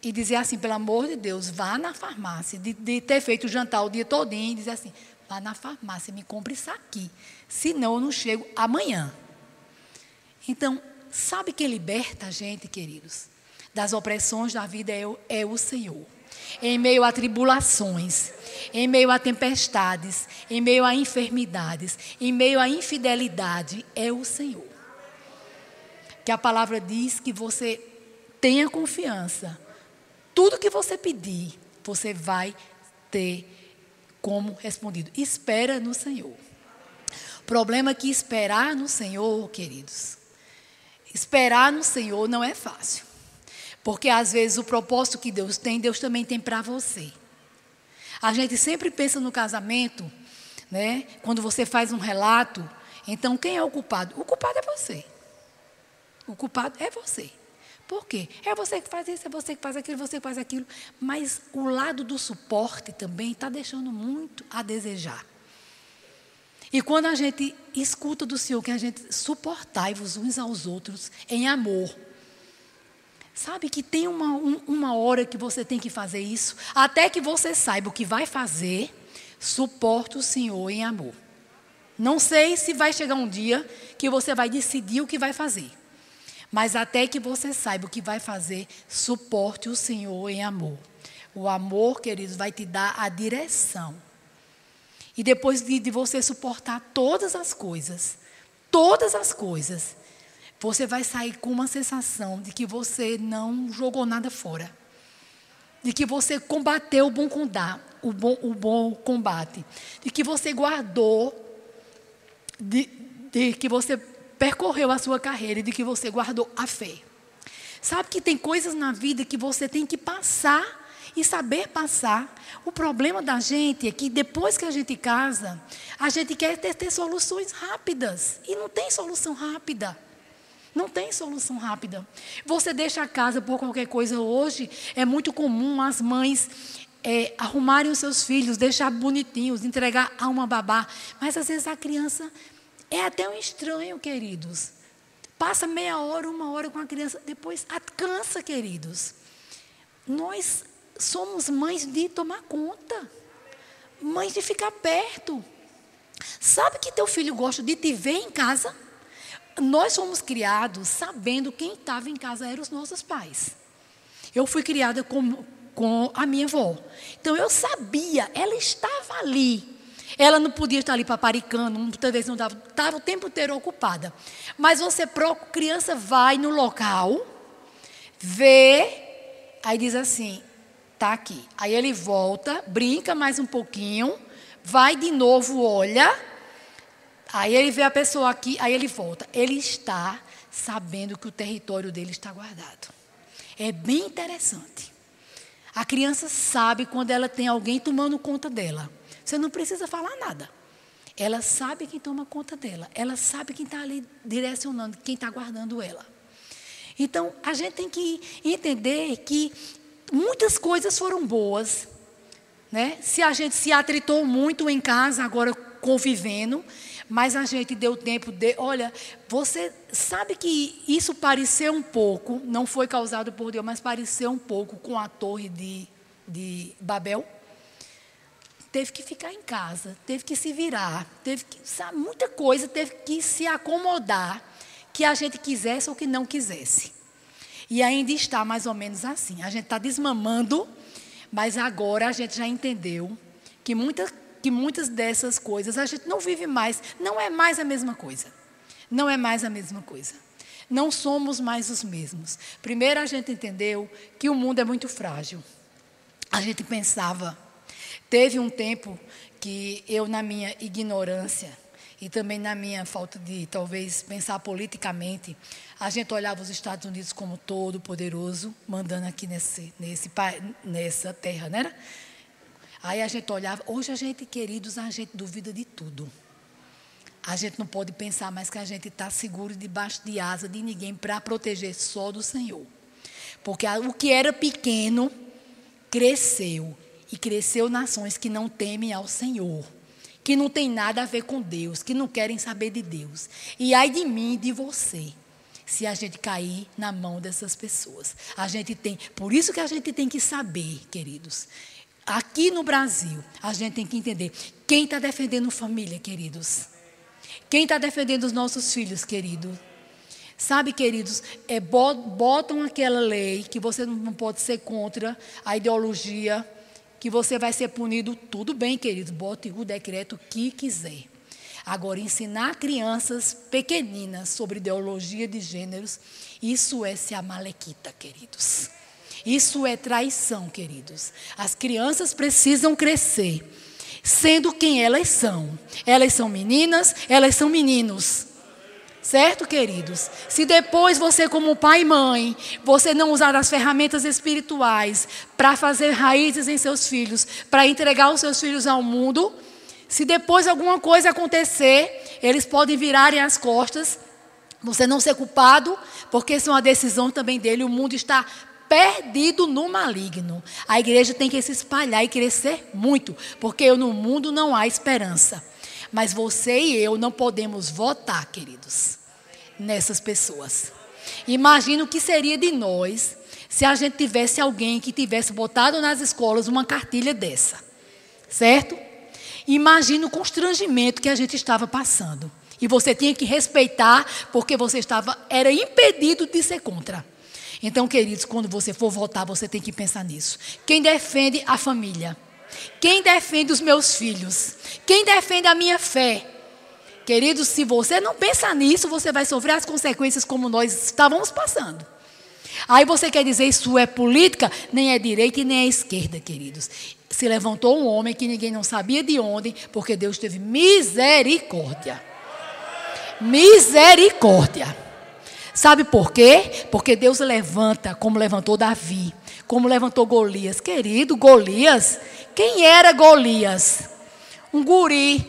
e dizer assim, pelo amor de Deus, vá na farmácia, de, de ter feito o jantar o dia todinho, e dizer assim, vá na farmácia, me compre isso aqui, senão eu não chego amanhã. Então, sabe quem liberta a gente, queridos, das opressões da vida é é o Senhor. Em meio a tribulações, em meio a tempestades, em meio a enfermidades, em meio a infidelidade, é o Senhor. Que a palavra diz que você tenha confiança tudo que você pedir, você vai ter como respondido. Espera no Senhor. Problema é que esperar no Senhor, queridos, esperar no Senhor não é fácil. Porque às vezes o propósito que Deus tem, Deus também tem para você. A gente sempre pensa no casamento, né? Quando você faz um relato, então quem é o culpado? O culpado é você. O culpado é você. Por quê? É você que faz isso, é você que faz aquilo, você que faz aquilo. Mas o lado do suporte também está deixando muito a desejar. E quando a gente escuta do Senhor que a gente suportai-vos uns aos outros em amor. Sabe que tem uma, um, uma hora que você tem que fazer isso, até que você saiba o que vai fazer, suporta o Senhor em amor. Não sei se vai chegar um dia que você vai decidir o que vai fazer. Mas até que você saiba o que vai fazer, suporte o Senhor em amor. O amor, queridos, vai te dar a direção. E depois de, de você suportar todas as coisas, todas as coisas, você vai sair com uma sensação de que você não jogou nada fora. De que você combateu o bom, o bom, o bom combate. De que você guardou, de, de que você percorreu a sua carreira e de que você guardou a fé. Sabe que tem coisas na vida que você tem que passar e saber passar. O problema da gente é que depois que a gente casa, a gente quer ter, ter soluções rápidas. E não tem solução rápida. Não tem solução rápida. Você deixa a casa por qualquer coisa hoje, é muito comum as mães é, arrumarem os seus filhos, deixar bonitinhos, entregar a uma babá. Mas às vezes a criança é até um estranho, queridos. Passa meia hora, uma hora com a criança, depois cansa, queridos. Nós somos mães de tomar conta, mães de ficar perto. Sabe que teu filho gosta de te ver em casa? Nós fomos criados sabendo quem estava em casa eram os nossos pais. Eu fui criada com, com a minha avó. Então eu sabia, ela estava ali. Ela não podia estar ali paparicando, muitas vezes não dava, estava o tempo inteiro ocupada. Mas você, criança, vai no local, vê, aí diz assim: tá aqui. Aí ele volta, brinca mais um pouquinho, vai de novo, olha. Aí ele vê a pessoa aqui, aí ele volta. Ele está sabendo que o território dele está guardado. É bem interessante. A criança sabe quando ela tem alguém tomando conta dela. Você não precisa falar nada. Ela sabe quem toma conta dela. Ela sabe quem está ali direcionando, quem está guardando ela. Então, a gente tem que entender que muitas coisas foram boas. Né? Se a gente se atritou muito em casa, agora convivendo, mas a gente deu tempo de. Olha, você sabe que isso pareceu um pouco, não foi causado por Deus, mas pareceu um pouco com a torre de, de Babel? Teve que ficar em casa, teve que se virar, teve que. Sabe, muita coisa teve que se acomodar, que a gente quisesse ou que não quisesse. E ainda está mais ou menos assim. A gente está desmamando, mas agora a gente já entendeu que, muita, que muitas dessas coisas a gente não vive mais. Não é mais a mesma coisa. Não é mais a mesma coisa. Não somos mais os mesmos. Primeiro a gente entendeu que o mundo é muito frágil. A gente pensava. Teve um tempo que eu, na minha ignorância, e também na minha falta de talvez pensar politicamente, a gente olhava os Estados Unidos como todo poderoso, mandando aqui nesse, nesse, nessa terra, né? Aí a gente olhava, hoje a gente, queridos, a gente duvida de tudo. A gente não pode pensar mais que a gente está seguro debaixo de asa de ninguém para proteger só do Senhor. Porque o que era pequeno cresceu. E cresceu nações que não temem ao Senhor que não tem nada a ver com Deus, que não querem saber de Deus. E ai de mim e de você, se a gente cair na mão dessas pessoas. A gente tem, por isso que a gente tem que saber, queridos. Aqui no Brasil, a gente tem que entender quem está defendendo família, queridos. Quem está defendendo os nossos filhos, querido? Sabe, queridos, é, botam aquela lei que você não pode ser contra a ideologia que você vai ser punido, tudo bem, querido, bote o decreto que quiser. Agora, ensinar crianças pequeninas sobre ideologia de gêneros, isso é ser amalequita, queridos. Isso é traição, queridos. As crianças precisam crescer, sendo quem elas são. Elas são meninas, elas são meninos. Certo, queridos? Se depois você, como pai e mãe, você não usar as ferramentas espirituais para fazer raízes em seus filhos, para entregar os seus filhos ao mundo, se depois alguma coisa acontecer, eles podem virarem as costas, você não ser culpado, porque isso é uma decisão também dele, o mundo está perdido no maligno. A igreja tem que se espalhar e crescer muito, porque no mundo não há esperança. Mas você e eu não podemos votar, queridos, nessas pessoas. Imagina o que seria de nós se a gente tivesse alguém que tivesse botado nas escolas uma cartilha dessa. Certo? Imagina o constrangimento que a gente estava passando. E você tinha que respeitar, porque você estava era impedido de ser contra. Então, queridos, quando você for votar, você tem que pensar nisso. Quem defende a família? Quem defende os meus filhos? Quem defende a minha fé? Queridos, se você não pensa nisso, você vai sofrer as consequências como nós estávamos passando. Aí você quer dizer isso é política? Nem é direita e nem é esquerda, queridos. Se levantou um homem que ninguém não sabia de onde, porque Deus teve misericórdia. Misericórdia. Sabe por quê? Porque Deus levanta, como levantou Davi, como levantou Golias. Querido, Golias, quem era Golias? Um guri.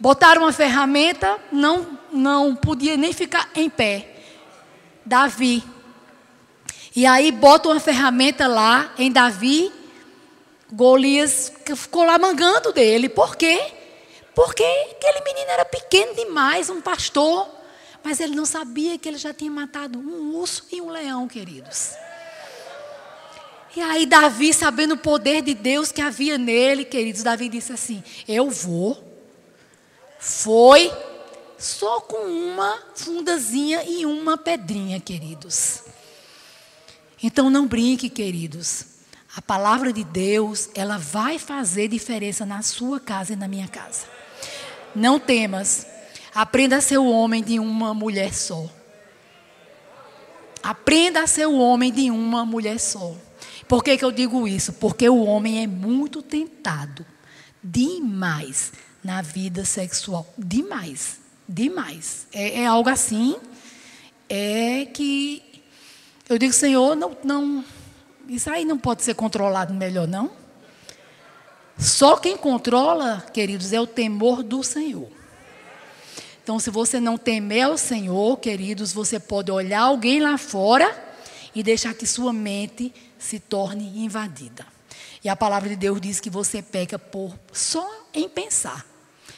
Botaram uma ferramenta, não, não podia nem ficar em pé. Davi. E aí botam uma ferramenta lá em Davi. Golias ficou lá mangando dele. Por quê? Porque aquele menino era pequeno demais, um pastor. Mas ele não sabia que ele já tinha matado um urso e um leão, queridos. E aí, Davi, sabendo o poder de Deus que havia nele, queridos, Davi disse assim: Eu vou. Foi só com uma fundazinha e uma pedrinha, queridos. Então não brinque, queridos. A palavra de Deus, ela vai fazer diferença na sua casa e na minha casa. Não temas. Aprenda a ser o homem de uma mulher só. Aprenda a ser o homem de uma mulher só. Por que, que eu digo isso? Porque o homem é muito tentado demais na vida sexual. Demais. Demais. É, é algo assim. É que eu digo, Senhor, não, não, isso aí não pode ser controlado melhor, não. Só quem controla, queridos, é o temor do Senhor. Então, se você não temer ao Senhor, queridos, você pode olhar alguém lá fora e deixar que sua mente se torne invadida. E a palavra de Deus diz que você peca por só em pensar.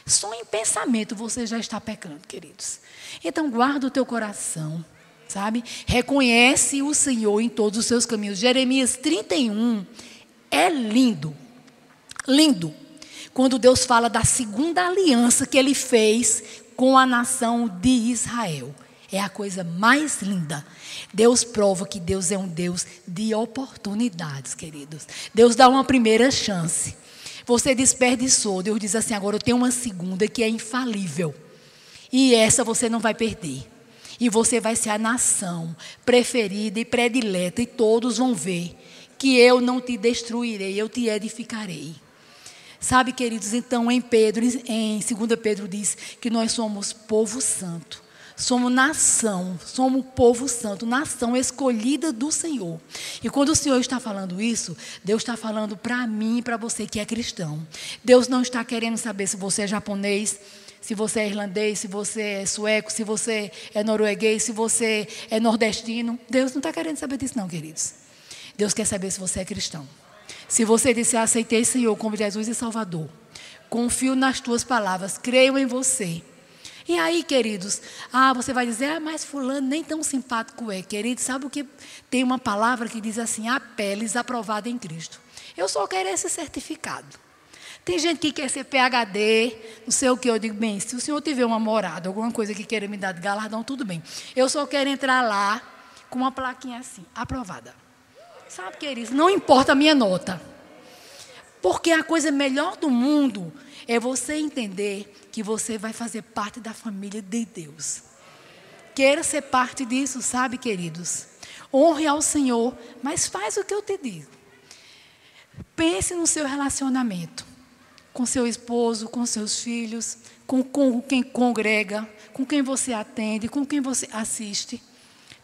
Só em pensamento você já está pecando, queridos. Então guarda o teu coração, sabe? Reconhece o Senhor em todos os seus caminhos. Jeremias 31 é lindo. Lindo. Quando Deus fala da segunda aliança que ele fez com a nação de Israel. É a coisa mais linda. Deus prova que Deus é um Deus de oportunidades, queridos. Deus dá uma primeira chance. Você desperdiçou. Deus diz assim: agora eu tenho uma segunda que é infalível. E essa você não vai perder. E você vai ser a nação preferida e predileta. E todos vão ver que eu não te destruirei, eu te edificarei. Sabe, queridos, então em Pedro, em 2 Pedro diz que nós somos povo santo. Somos nação, somos povo santo, nação escolhida do Senhor. E quando o Senhor está falando isso, Deus está falando para mim e para você que é cristão. Deus não está querendo saber se você é japonês, se você é irlandês, se você é sueco, se você é norueguês, se você é nordestino. Deus não está querendo saber disso, não, queridos. Deus quer saber se você é cristão. Se você disser, aceitei Senhor como Jesus e Salvador, confio nas tuas palavras, creio em você e aí, queridos, ah, você vai dizer, ah, mas fulano nem tão simpático é. Querido, sabe o que tem uma palavra que diz assim, a peles aprovada em Cristo. Eu só quero esse certificado. Tem gente que quer ser PHD, não sei o que. Eu digo, bem, se o senhor tiver uma morada, alguma coisa que queira me dar de galardão, tudo bem. Eu só quero entrar lá com uma plaquinha assim, aprovada. Sabe, queridos, não importa a minha nota. Porque a coisa melhor do mundo é você entender que você vai fazer parte da família de Deus. Queira ser parte disso, sabe, queridos? Honre ao Senhor, mas faz o que eu te digo. Pense no seu relacionamento com seu esposo, com seus filhos, com, com quem congrega, com quem você atende, com quem você assiste.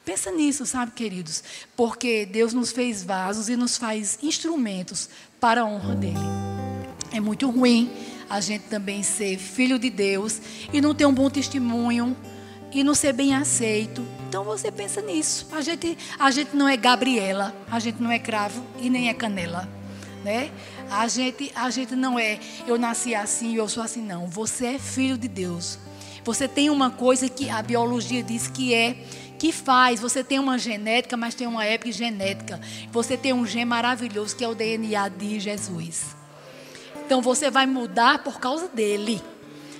Pensa nisso, sabe, queridos? Porque Deus nos fez vasos e nos faz instrumentos para a honra dele. É muito ruim a gente também ser filho de Deus e não ter um bom testemunho e não ser bem aceito. Então você pensa nisso. A gente, a gente não é Gabriela, a gente não é cravo e nem é canela, né? A gente, a gente não é eu nasci assim, eu sou assim não. Você é filho de Deus. Você tem uma coisa que a biologia diz que é que faz. Você tem uma genética, mas tem uma epigenética. Você tem um gene maravilhoso que é o DNA de Jesus. Então você vai mudar por causa dele.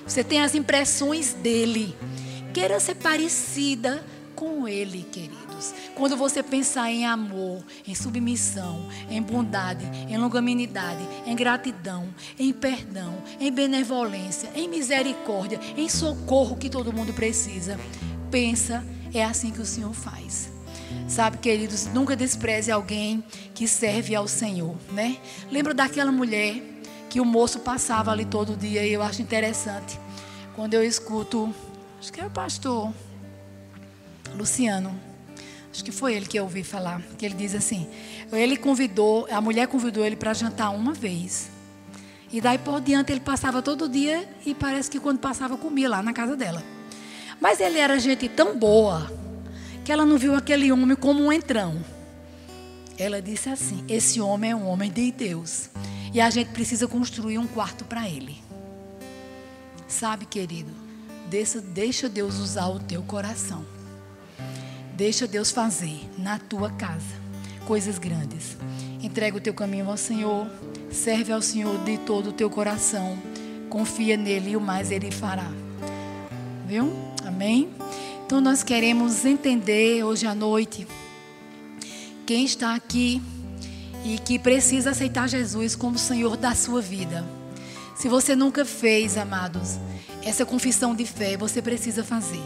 Você tem as impressões dele. Queira ser parecida com ele, Quando você pensar em amor, em submissão, em bondade, em longanimidade, em gratidão, em perdão, em benevolência, em misericórdia, em socorro que todo mundo precisa, pensa, é assim que o Senhor faz. Sabe, queridos, nunca despreze alguém que serve ao Senhor, né? Lembra daquela mulher que o moço passava ali todo dia e eu acho interessante. Quando eu escuto, acho que é o pastor Luciano, acho que foi ele que eu ouvi falar, que ele diz assim: ele convidou, a mulher convidou ele para jantar uma vez. E daí por diante ele passava todo dia e parece que quando passava comia lá na casa dela. Mas ele era gente tão boa que ela não viu aquele homem como um entrão. Ela disse assim: Esse homem é um homem de Deus. E a gente precisa construir um quarto para ele. Sabe, querido? deixa, Deus usar o teu coração. Deixa Deus fazer na tua casa coisas grandes. Entrega o teu caminho ao Senhor, serve ao Senhor de todo o teu coração, confia nele e o mais ele fará. Viu? Amém? Então nós queremos entender hoje à noite quem está aqui e que precisa aceitar Jesus como Senhor da sua vida. Se você nunca fez, amados, essa confissão de fé, você precisa fazer.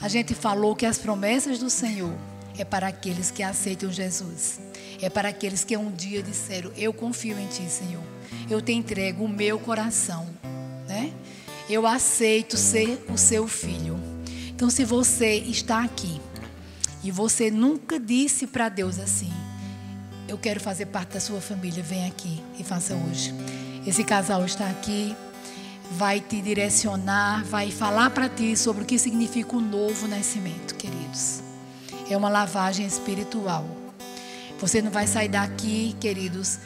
A gente falou que as promessas do Senhor é para aqueles que aceitam Jesus. É para aqueles que um dia disseram: Eu confio em Ti, Senhor. Eu te entrego o meu coração, né? Eu aceito ser o seu filho. Então, se você está aqui e você nunca disse para Deus assim: Eu quero fazer parte da sua família, vem aqui e faça hoje. Esse casal está aqui, vai te direcionar, vai falar para ti sobre o que significa o novo nascimento, queridos. É uma lavagem espiritual. Você não vai sair daqui, queridos,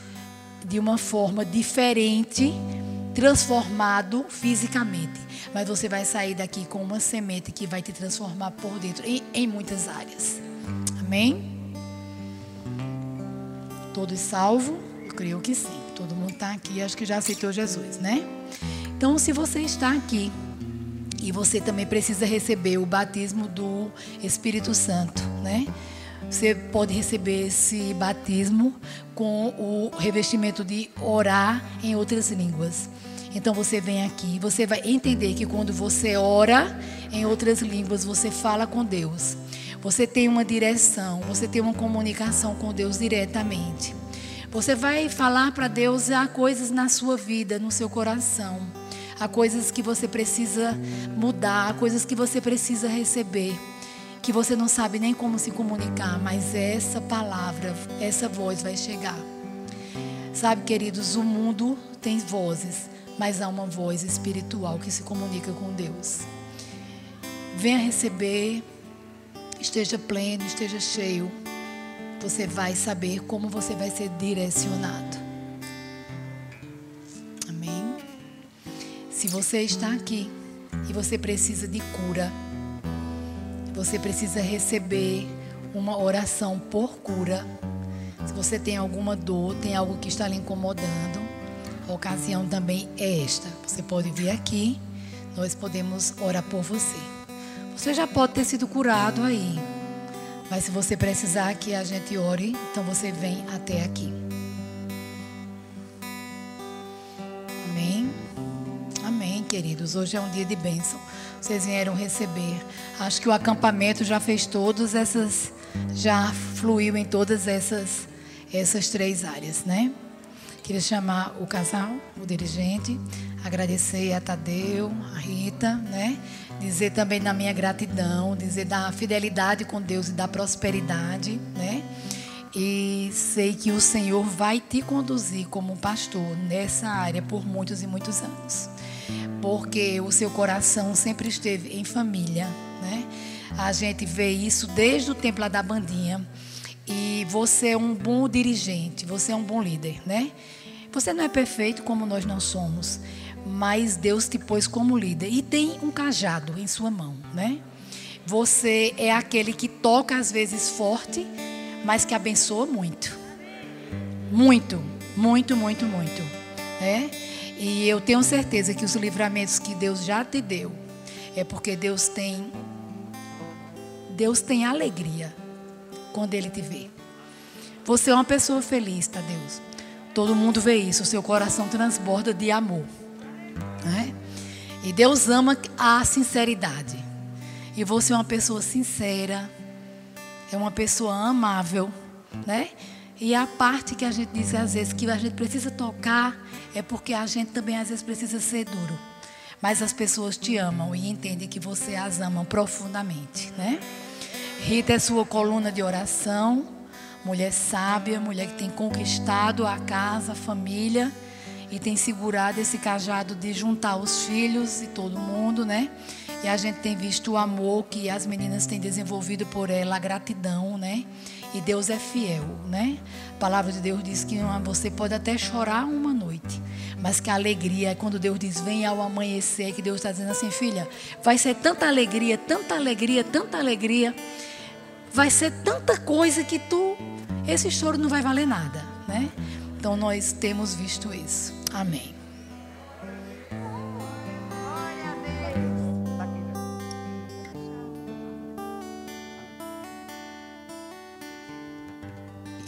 de uma forma diferente, transformado fisicamente. Mas você vai sair daqui com uma semente que vai te transformar por dentro em, em muitas áreas. Amém? Todos salvos? Eu creio que sim. Todo mundo está aqui, acho que já aceitou Jesus, né? Então, se você está aqui e você também precisa receber o batismo do Espírito Santo, né? Você pode receber esse batismo com o revestimento de orar em outras línguas. Então você vem aqui, você vai entender que quando você ora em outras línguas, você fala com Deus. Você tem uma direção, você tem uma comunicação com Deus diretamente. Você vai falar para Deus há coisas na sua vida, no seu coração. Há coisas que você precisa mudar, há coisas que você precisa receber que você não sabe nem como se comunicar, mas essa palavra, essa voz vai chegar. Sabe, queridos, o mundo tem vozes, mas há uma voz espiritual que se comunica com Deus. Venha receber, esteja pleno, esteja cheio. Você vai saber como você vai ser direcionado. Se você está aqui e você precisa de cura, você precisa receber uma oração por cura. Se você tem alguma dor, tem algo que está lhe incomodando, a ocasião também é esta. Você pode vir aqui, nós podemos orar por você. Você já pode ter sido curado aí, mas se você precisar que a gente ore, então você vem até aqui. Queridos. Hoje é um dia de bênção vocês vieram receber. Acho que o acampamento já fez todas essas, já fluiu em todas essas, essas três áreas, né? Queria chamar o casal, o dirigente, agradecer a Tadeu, a Rita, né? Dizer também da minha gratidão, dizer da fidelidade com Deus e da prosperidade, né? E sei que o Senhor vai te conduzir como pastor nessa área por muitos e muitos anos porque o seu coração sempre esteve em família, né? A gente vê isso desde o tempo lá da bandinha. E você é um bom dirigente, você é um bom líder, né? Você não é perfeito como nós não somos, mas Deus te pôs como líder e tem um cajado em sua mão, né? Você é aquele que toca às vezes forte, mas que abençoa muito. Muito, muito, muito, muito, né? E eu tenho certeza que os livramentos que Deus já te deu é porque Deus tem Deus tem alegria quando ele te vê. Você é uma pessoa feliz, tá Deus? Todo mundo vê isso, o seu coração transborda de amor, né? E Deus ama a sinceridade. E você é uma pessoa sincera, é uma pessoa amável, né? E a parte que a gente diz às vezes que a gente precisa tocar é porque a gente também às vezes precisa ser duro. Mas as pessoas te amam e entendem que você as ama profundamente, né? Rita é sua coluna de oração, mulher sábia, mulher que tem conquistado a casa, a família e tem segurado esse cajado de juntar os filhos e todo mundo, né? E a gente tem visto o amor que as meninas têm desenvolvido por ela, a gratidão, né? E Deus é fiel, né? A palavra de Deus diz que você pode até chorar uma noite, mas que a alegria é quando Deus diz: Vem ao amanhecer, que Deus está dizendo assim, filha, vai ser tanta alegria, tanta alegria, tanta alegria, vai ser tanta coisa que tu, esse choro não vai valer nada, né? Então nós temos visto isso. Amém.